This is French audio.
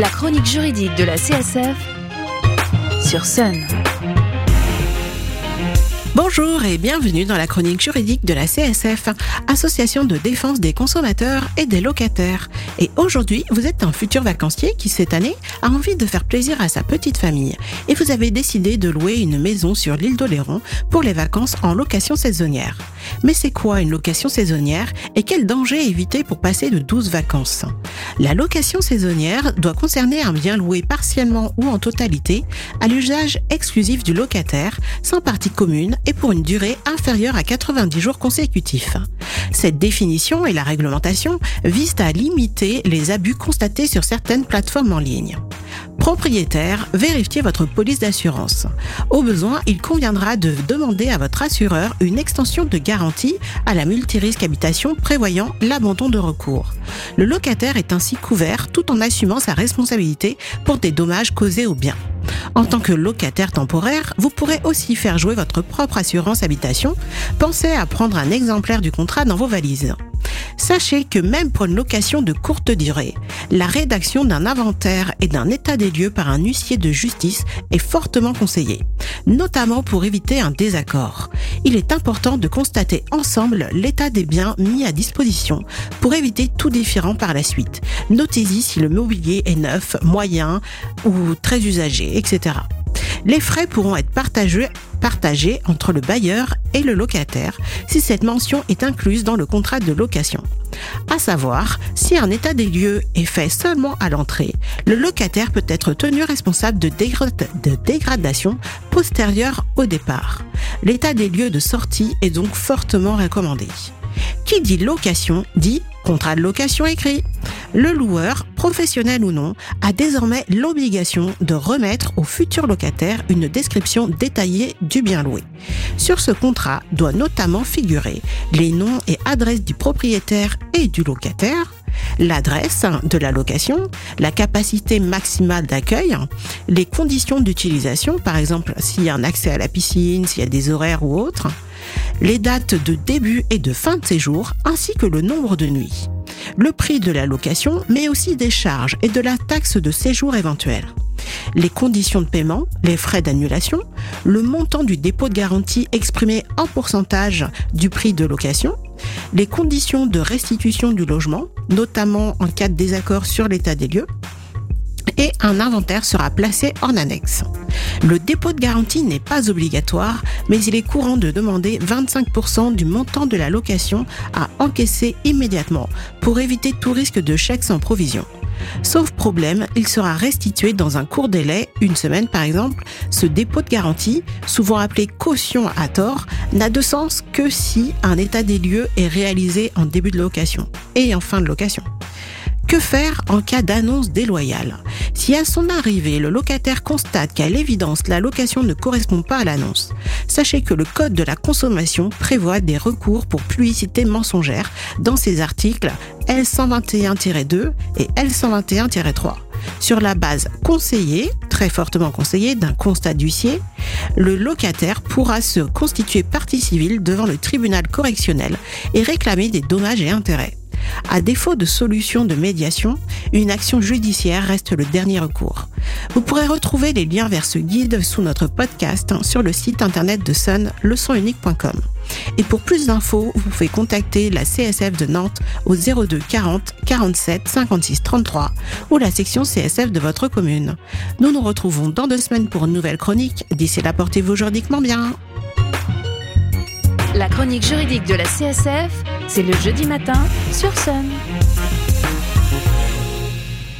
La chronique juridique de la CSF sur Sun. Bonjour et bienvenue dans la chronique juridique de la CSF, Association de défense des consommateurs et des locataires. Et aujourd'hui, vous êtes un futur vacancier qui cette année a envie de faire plaisir à sa petite famille et vous avez décidé de louer une maison sur l'île d'Oléron pour les vacances en location saisonnière. Mais c'est quoi une location saisonnière et quel danger éviter pour passer de 12 vacances? La location saisonnière doit concerner un bien loué partiellement ou en totalité à l'usage exclusif du locataire, sans partie commune pour une durée inférieure à 90 jours consécutifs. Cette définition et la réglementation visent à limiter les abus constatés sur certaines plateformes en ligne. Propriétaire, vérifiez votre police d'assurance. Au besoin, il conviendra de demander à votre assureur une extension de garantie à la multirisque habitation prévoyant l'abandon de recours. Le locataire est ainsi couvert tout en assumant sa responsabilité pour des dommages causés au bien. En tant que locataire temporaire, vous pourrez aussi faire jouer votre propre assurance habitation. Pensez à prendre un exemplaire du contrat dans vos valises. Sachez que même pour une location de courte durée, la rédaction d'un inventaire et d'un état des lieux par un huissier de justice est fortement conseillée, notamment pour éviter un désaccord. Il est important de constater ensemble l'état des biens mis à disposition pour éviter tout différent par la suite. Notez-y si le mobilier est neuf, moyen ou très usagé, etc. Les frais pourront être partagés, partagés entre le bailleur et le locataire si cette mention est incluse dans le contrat de location. À savoir, si un état des lieux est fait seulement à l'entrée, le locataire peut être tenu responsable de, de dégradation postérieure au départ. L'état des lieux de sortie est donc fortement recommandé. Qui dit location dit contrat de location écrit. Le loueur, professionnel ou non, a désormais l'obligation de remettre au futur locataire une description détaillée du bien loué. Sur ce contrat doit notamment figurer les noms et adresses du propriétaire et du locataire, l'adresse de la location, la capacité maximale d'accueil, les conditions d'utilisation, par exemple s'il y a un accès à la piscine, s'il y a des horaires ou autres, les dates de début et de fin de séjour, ainsi que le nombre de nuits, le prix de la location, mais aussi des charges et de la taxe de séjour éventuelle les conditions de paiement, les frais d'annulation, le montant du dépôt de garantie exprimé en pourcentage du prix de location, les conditions de restitution du logement, notamment en cas de désaccord sur l'état des lieux, et un inventaire sera placé en annexe. Le dépôt de garantie n'est pas obligatoire, mais il est courant de demander 25% du montant de la location à encaisser immédiatement pour éviter tout risque de chèque sans provision. Sauf problème, il sera restitué dans un court délai, une semaine par exemple. Ce dépôt de garantie, souvent appelé caution à tort, n'a de sens que si un état des lieux est réalisé en début de location et en fin de location. Que faire en cas d'annonce déloyale? Si à son arrivée, le locataire constate qu'à l'évidence la location ne correspond pas à l'annonce, sachez que le Code de la consommation prévoit des recours pour publicité mensongère dans ses articles L121-2 et L121-3. Sur la base conseillée, très fortement conseillée, d'un constat d'huissier, le locataire pourra se constituer partie civile devant le tribunal correctionnel et réclamer des dommages et intérêts. À défaut de solution de médiation, une action judiciaire reste le dernier recours. Vous pourrez retrouver les liens vers ce guide sous notre podcast sur le site internet de Sun, leçonunique.com. Et pour plus d'infos, vous pouvez contacter la CSF de Nantes au 02 40 47 56 33 ou la section CSF de votre commune. Nous nous retrouvons dans deux semaines pour une nouvelle chronique. D'ici là, portez-vous juridiquement bien. La chronique juridique de la CSF, c'est le jeudi matin sur Sun.